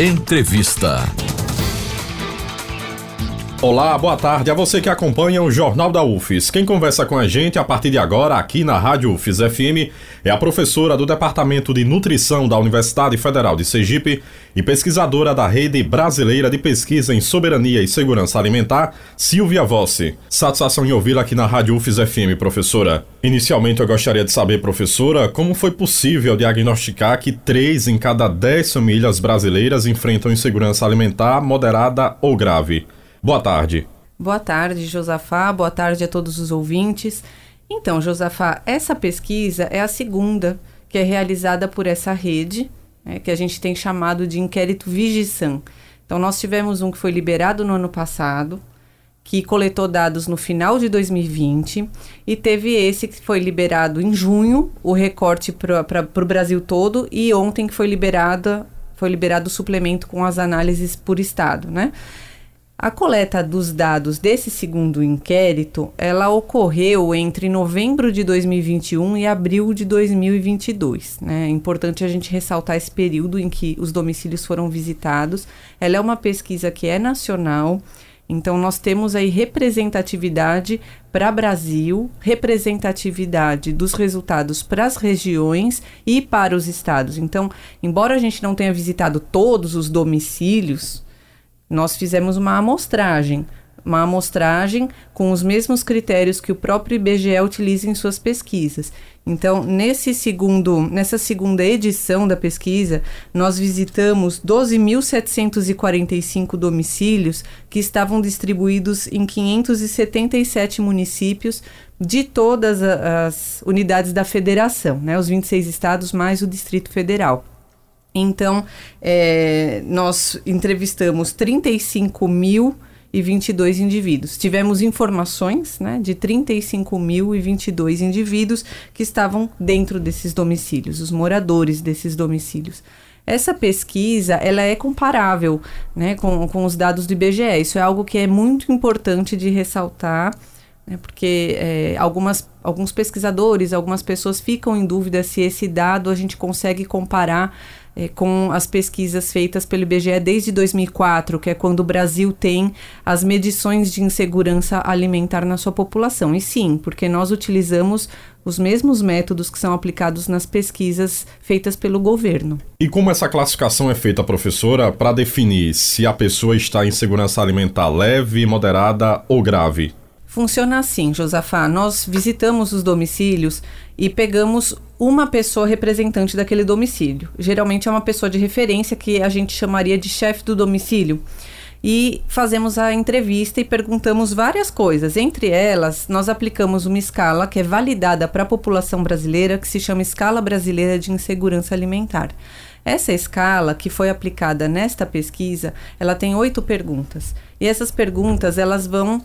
Entrevista. Olá, boa tarde a você que acompanha o Jornal da UFES. Quem conversa com a gente a partir de agora aqui na Rádio UFES FM é a professora do Departamento de Nutrição da Universidade Federal de Sergipe e pesquisadora da Rede Brasileira de Pesquisa em Soberania e Segurança Alimentar, Silvia Vossi. Satisfação em ouvi-la aqui na Rádio UFES FM, professora. Inicialmente eu gostaria de saber, professora, como foi possível diagnosticar que três em cada dez famílias brasileiras enfrentam insegurança alimentar moderada ou grave? Boa tarde. Boa tarde, Josafá. Boa tarde a todos os ouvintes. Então, Josafá, essa pesquisa é a segunda que é realizada por essa rede, né, que a gente tem chamado de inquérito Vigisan. Então, nós tivemos um que foi liberado no ano passado, que coletou dados no final de 2020, e teve esse que foi liberado em junho, o recorte para o Brasil todo, e ontem que foi liberada foi liberado o suplemento com as análises por estado, né? A coleta dos dados desse segundo inquérito, ela ocorreu entre novembro de 2021 e abril de 2022. Né? É importante a gente ressaltar esse período em que os domicílios foram visitados. Ela é uma pesquisa que é nacional, então nós temos aí representatividade para Brasil, representatividade dos resultados para as regiões e para os estados. Então, embora a gente não tenha visitado todos os domicílios, nós fizemos uma amostragem, uma amostragem com os mesmos critérios que o próprio IBGE utiliza em suas pesquisas. Então, nesse segundo, nessa segunda edição da pesquisa, nós visitamos 12.745 domicílios que estavam distribuídos em 577 municípios de todas as unidades da federação, né, os 26 estados mais o Distrito Federal. Então, é, nós entrevistamos 35 mil e 22 indivíduos. Tivemos informações né, de 35.022 indivíduos que estavam dentro desses domicílios, os moradores desses domicílios. Essa pesquisa ela é comparável né, com, com os dados do IBGE. Isso é algo que é muito importante de ressaltar, né, porque é, algumas, alguns pesquisadores, algumas pessoas ficam em dúvida se esse dado a gente consegue comparar é, com as pesquisas feitas pelo IBGE desde 2004, que é quando o Brasil tem as medições de insegurança alimentar na sua população. E sim, porque nós utilizamos os mesmos métodos que são aplicados nas pesquisas feitas pelo governo. E como essa classificação é feita, professora, para definir se a pessoa está em segurança alimentar leve, moderada ou grave? Funciona assim, Josafá. Nós visitamos os domicílios e pegamos uma pessoa representante daquele domicílio. Geralmente é uma pessoa de referência que a gente chamaria de chefe do domicílio. E fazemos a entrevista e perguntamos várias coisas. Entre elas, nós aplicamos uma escala que é validada para a população brasileira, que se chama Escala Brasileira de Insegurança Alimentar. Essa escala que foi aplicada nesta pesquisa, ela tem oito perguntas. E essas perguntas, elas vão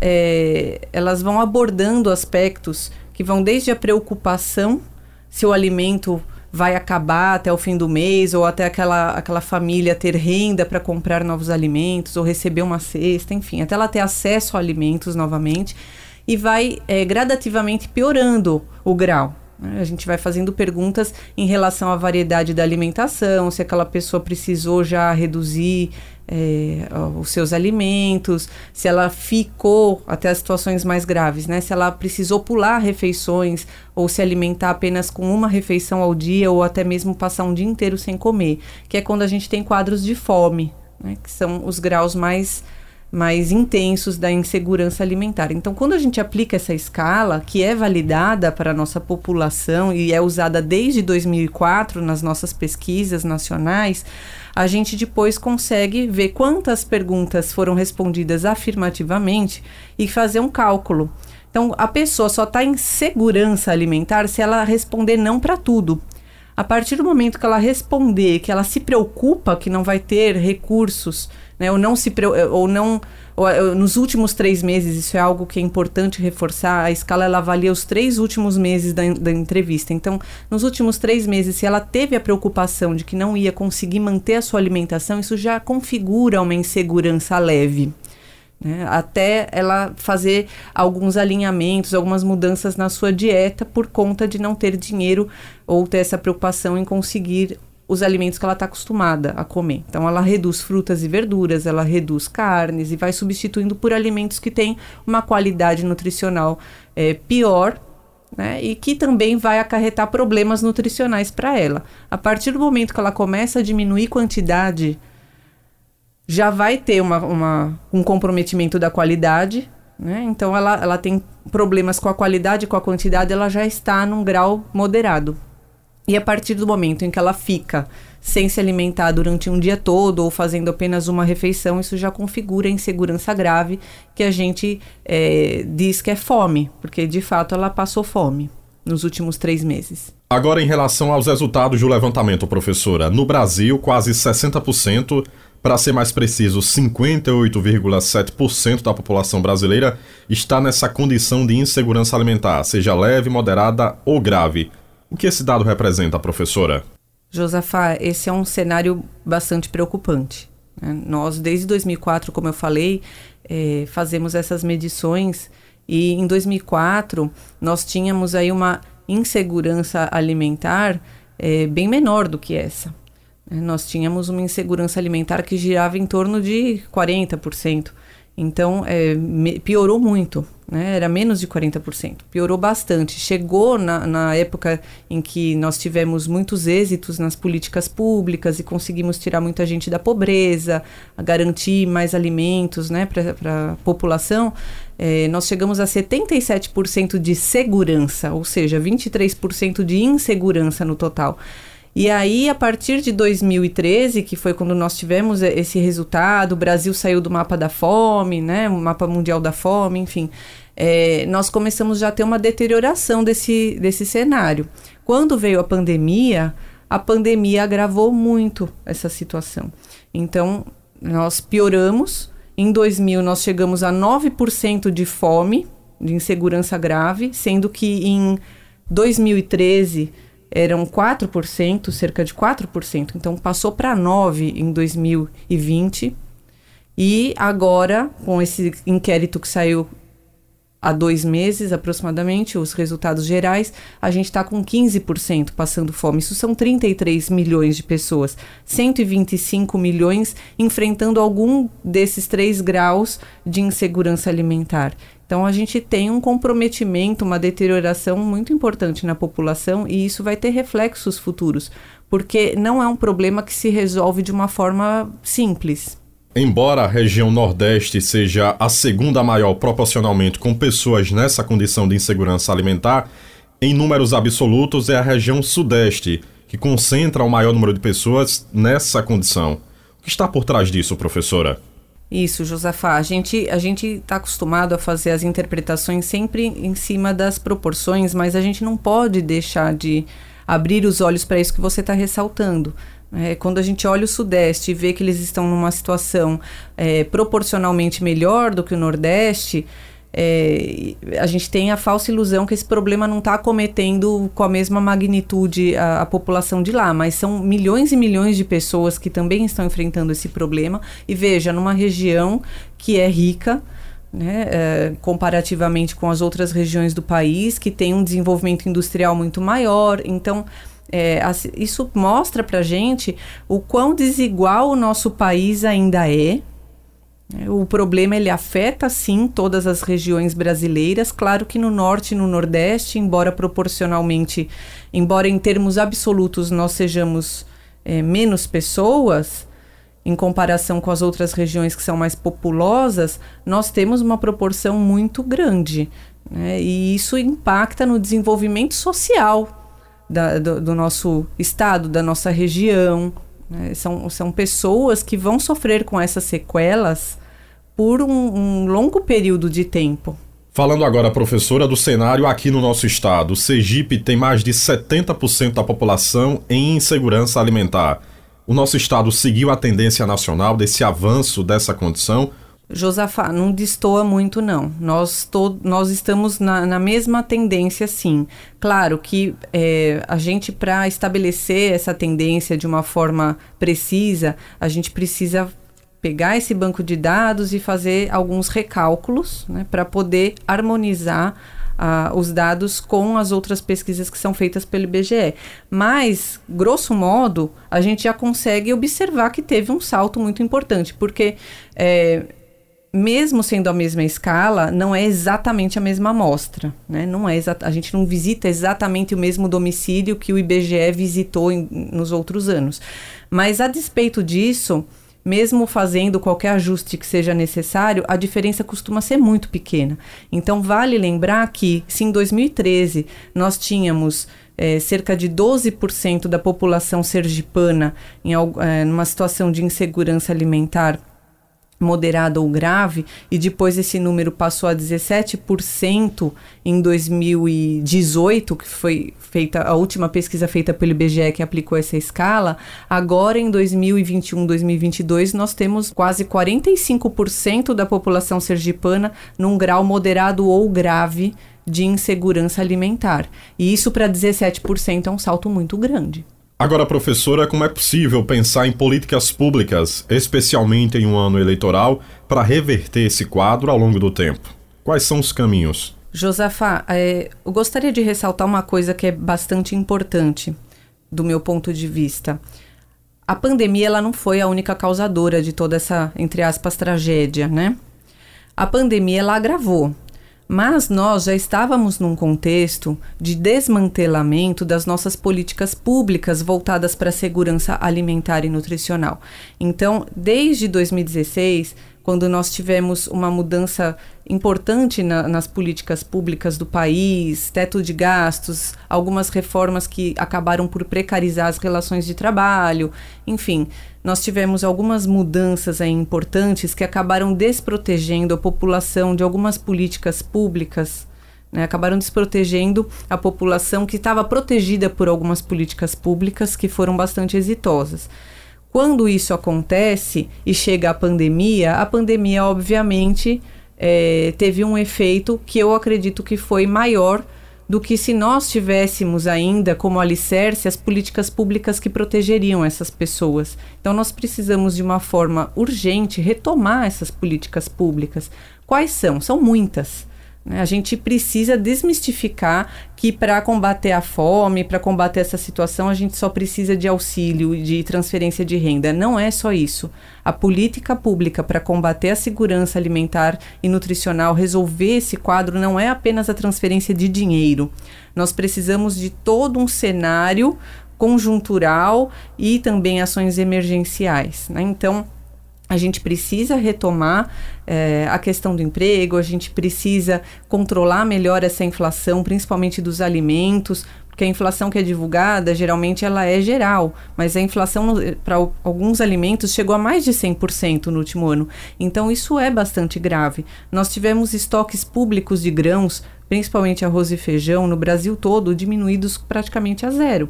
é, elas vão abordando aspectos que vão desde a preocupação se o alimento vai acabar até o fim do mês ou até aquela, aquela família ter renda para comprar novos alimentos ou receber uma cesta, enfim, até ela ter acesso a alimentos novamente e vai é, gradativamente piorando o grau. Né? A gente vai fazendo perguntas em relação à variedade da alimentação, se aquela pessoa precisou já reduzir é, os seus alimentos, se ela ficou até as situações mais graves, né? Se ela precisou pular refeições ou se alimentar apenas com uma refeição ao dia ou até mesmo passar um dia inteiro sem comer, que é quando a gente tem quadros de fome, né? Que são os graus mais mais intensos da insegurança alimentar. Então, quando a gente aplica essa escala, que é validada para a nossa população e é usada desde 2004 nas nossas pesquisas nacionais, a gente depois consegue ver quantas perguntas foram respondidas afirmativamente e fazer um cálculo. Então, a pessoa só está em segurança alimentar se ela responder não para tudo. A partir do momento que ela responder que ela se preocupa que não vai ter recursos né? Ou não se ou não ou, nos últimos três meses isso é algo que é importante reforçar. A escala ela avalia os três últimos meses da, da entrevista. Então, nos últimos três meses, se ela teve a preocupação de que não ia conseguir manter a sua alimentação, isso já configura uma insegurança leve. Né? Até ela fazer alguns alinhamentos, algumas mudanças na sua dieta por conta de não ter dinheiro ou ter essa preocupação em conseguir os alimentos que ela está acostumada a comer. Então, ela reduz frutas e verduras, ela reduz carnes e vai substituindo por alimentos que têm uma qualidade nutricional é, pior. Né, e que também vai acarretar problemas nutricionais para ela. A partir do momento que ela começa a diminuir quantidade, já vai ter uma, uma um comprometimento da qualidade, né? Então ela, ela tem problemas com a qualidade, com a quantidade, ela já está num grau moderado. E a partir do momento em que ela fica sem se alimentar durante um dia todo ou fazendo apenas uma refeição, isso já configura insegurança grave que a gente é, diz que é fome, porque de fato ela passou fome nos últimos três meses. Agora, em relação aos resultados do levantamento, professora, no Brasil, quase 60%, para ser mais preciso, 58,7% da população brasileira está nessa condição de insegurança alimentar, seja leve, moderada ou grave. O que esse dado representa, professora? Josafá, esse é um cenário bastante preocupante. Né? Nós, desde 2004, como eu falei, é, fazemos essas medições e em 2004 nós tínhamos aí uma insegurança alimentar é, bem menor do que essa. Nós tínhamos uma insegurança alimentar que girava em torno de 40%. Então, é, me, piorou muito, né? era menos de 40%, piorou bastante. Chegou na, na, época em que nós tivemos muitos êxitos nas políticas públicas e conseguimos tirar muita gente da pobreza, garantir mais alimentos né, para a população. É, nós chegamos a 77% de segurança, ou seja, 23% de insegurança no total. E aí, a partir de 2013, que foi quando nós tivemos esse resultado, o Brasil saiu do mapa da fome, né, o mapa mundial da fome, enfim, é, nós começamos já a ter uma deterioração desse, desse cenário. Quando veio a pandemia, a pandemia agravou muito essa situação. Então, nós pioramos. Em 2000, nós chegamos a 9% de fome, de insegurança grave, sendo que em 2013 eram 4%, cerca de 4%. Então passou para 9 em 2020. E agora, com esse inquérito que saiu há dois meses aproximadamente, os resultados gerais, a gente está com 15% passando fome. Isso são 33 milhões de pessoas, 125 milhões enfrentando algum desses três graus de insegurança alimentar. Então a gente tem um comprometimento, uma deterioração muito importante na população e isso vai ter reflexos futuros, porque não é um problema que se resolve de uma forma simples. Embora a região Nordeste seja a segunda maior proporcionalmente com pessoas nessa condição de insegurança alimentar, em números absolutos é a região Sudeste que concentra o maior número de pessoas nessa condição. O que está por trás disso, professora? Isso, Josafá. A gente a gente está acostumado a fazer as interpretações sempre em cima das proporções, mas a gente não pode deixar de abrir os olhos para isso que você está ressaltando. É, quando a gente olha o Sudeste e vê que eles estão numa situação é, proporcionalmente melhor do que o Nordeste, é, a gente tem a falsa ilusão que esse problema não está acometendo com a mesma magnitude a, a, população de lá, mas são milhões e milhões de pessoas que também estão enfrentando esse problema. E veja, numa região que é rica, né, é, comparativamente com as outras regiões do país, que tem um desenvolvimento industrial muito maior. Então, é, isso mostra para gente o quão desigual o nosso país ainda é o problema ele afeta sim todas as regiões brasileiras, claro que no norte e no nordeste, embora proporcionalmente, embora em termos absolutos nós sejamos é, menos pessoas em comparação com as outras regiões que são mais populosas, nós temos uma proporção muito grande. Né? E isso impacta no desenvolvimento social da, do, do nosso estado, da nossa região, né? São, são pessoas que vão sofrer com essas sequelas por um, um longo período de tempo. Falando agora, professora, do cenário aqui no nosso estado, o Sergipe tem mais de 70% da população em insegurança alimentar. O nosso estado seguiu a tendência nacional desse avanço dessa condição? Josafá, não destoa muito, não. Nós, nós estamos na, na mesma tendência, sim. Claro que é, a gente, para estabelecer essa tendência de uma forma precisa, a gente precisa pegar esse banco de dados e fazer alguns recálculos né, para poder harmonizar os dados com as outras pesquisas que são feitas pelo IBGE. Mas, grosso modo, a gente já consegue observar que teve um salto muito importante, porque é, mesmo sendo a mesma escala, não é exatamente a mesma amostra. Né? Não é a gente não visita exatamente o mesmo domicílio que o IBGE visitou em, nos outros anos. Mas, a despeito disso, mesmo fazendo qualquer ajuste que seja necessário, a diferença costuma ser muito pequena. Então, vale lembrar que, se em 2013 nós tínhamos é, cerca de 12% da população sergipana em é, situação de insegurança alimentar moderada ou grave, e depois esse número passou a 17% em 2018, que foi feita a última pesquisa feita pelo IBGE que aplicou essa escala. Agora em 2021, 2022, nós temos quase 45% da população sergipana num grau moderado ou grave de insegurança alimentar. E isso para 17% é um salto muito grande. Agora, professora, como é possível pensar em políticas públicas, especialmente em um ano eleitoral, para reverter esse quadro ao longo do tempo? Quais são os caminhos? Josafá, é, eu gostaria de ressaltar uma coisa que é bastante importante do meu ponto de vista. A pandemia ela não foi a única causadora de toda essa, entre aspas, tragédia, né? A pandemia ela agravou mas nós já estávamos num contexto de desmantelamento das nossas políticas públicas voltadas para a segurança alimentar e nutricional. Então, desde 2016, quando nós tivemos uma mudança importante na, nas políticas públicas do país, teto de gastos, algumas reformas que acabaram por precarizar as relações de trabalho, enfim, nós tivemos algumas mudanças importantes que acabaram desprotegendo a população de algumas políticas públicas. Né, acabaram desprotegendo a população que estava protegida por algumas políticas públicas que foram bastante exitosas. Quando isso acontece e chega a pandemia, a pandemia, obviamente, é, teve um efeito que eu acredito que foi maior do que se nós tivéssemos ainda como alicerce as políticas públicas que protegeriam essas pessoas. Então, nós precisamos, de uma forma urgente, retomar essas políticas públicas. Quais são? São muitas. Né? A gente precisa desmistificar que para combater a fome, para combater essa situação, a gente só precisa de auxílio e de transferência de renda. Não é só isso. A política pública para combater a segurança alimentar e nutricional, resolver esse quadro, não é apenas a transferência de dinheiro. Nós precisamos de todo um cenário conjuntural e também ações emergenciais. Né? Então, a gente precisa retomar é, a questão do emprego, a gente precisa controlar melhor essa inflação, principalmente dos alimentos, porque a inflação que é divulgada, geralmente ela é geral, mas a inflação para alguns alimentos chegou a mais de 100% no último ano. Então isso é bastante grave. Nós tivemos estoques públicos de grãos, principalmente arroz e feijão, no Brasil todo, diminuídos praticamente a zero.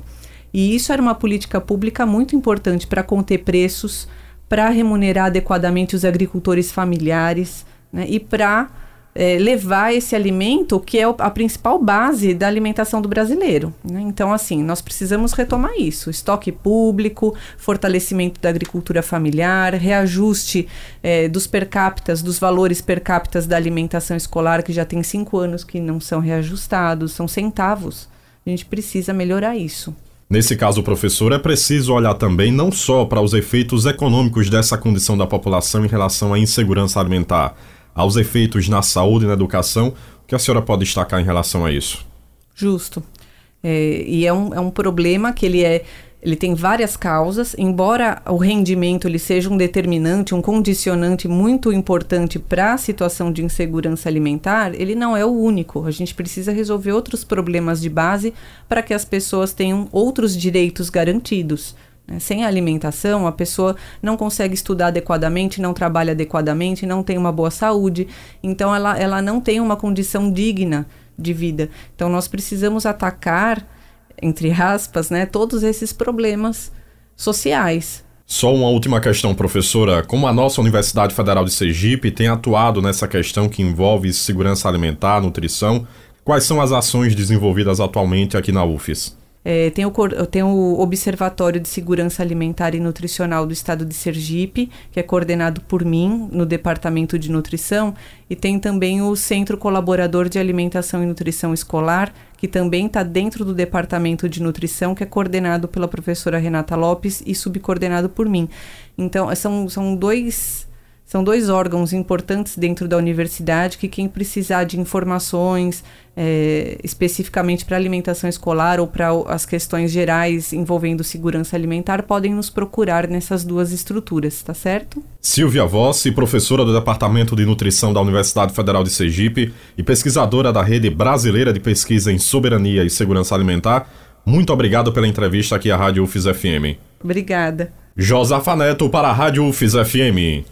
E isso era uma política pública muito importante para conter preços, para remunerar adequadamente os agricultores familiares né, e para é, levar esse alimento que é a principal base da alimentação do brasileiro. Né? Então, assim, nós precisamos retomar isso: estoque público, fortalecimento da agricultura familiar, reajuste é, dos per capita, dos valores per capita da alimentação escolar, que já tem cinco anos que não são reajustados, são centavos. A gente precisa melhorar isso. Nesse caso, professor, é preciso olhar também não só para os efeitos econômicos dessa condição da população em relação à insegurança alimentar, aos efeitos na saúde e na educação. O que a senhora pode destacar em relação a isso? Justo. É, e é um, é um problema que ele é ele tem várias causas, embora o rendimento ele seja um determinante, um condicionante muito importante para a situação de insegurança alimentar, ele não é o único. A gente precisa resolver outros problemas de base para que as pessoas tenham outros direitos garantidos. Né? Sem alimentação, a pessoa não consegue estudar adequadamente, não trabalha adequadamente, não tem uma boa saúde, então ela, ela não tem uma condição digna de vida. Então nós precisamos atacar entre aspas, né, todos esses problemas sociais. Só uma última questão, professora. Como a nossa Universidade Federal de Sergipe tem atuado nessa questão que envolve segurança alimentar, nutrição, quais são as ações desenvolvidas atualmente aqui na UFES? É, tem, o, tem o Observatório de Segurança Alimentar e Nutricional do Estado de Sergipe, que é coordenado por mim no Departamento de Nutrição, e tem também o Centro Colaborador de Alimentação e Nutrição Escolar, que também está dentro do Departamento de Nutrição, que é coordenado pela professora Renata Lopes e subcoordenado por mim. Então, são, são dois são dois órgãos importantes dentro da universidade que quem precisar de informações é, especificamente para alimentação escolar ou para as questões gerais envolvendo segurança alimentar podem nos procurar nessas duas estruturas, tá certo? Silvia Vossi, professora do Departamento de Nutrição da Universidade Federal de Sergipe e pesquisadora da Rede Brasileira de Pesquisa em Soberania e Segurança Alimentar, muito obrigado pela entrevista aqui à Rádio UFIS FM. Obrigada. Josafa Neto para a Rádio UFIS FM.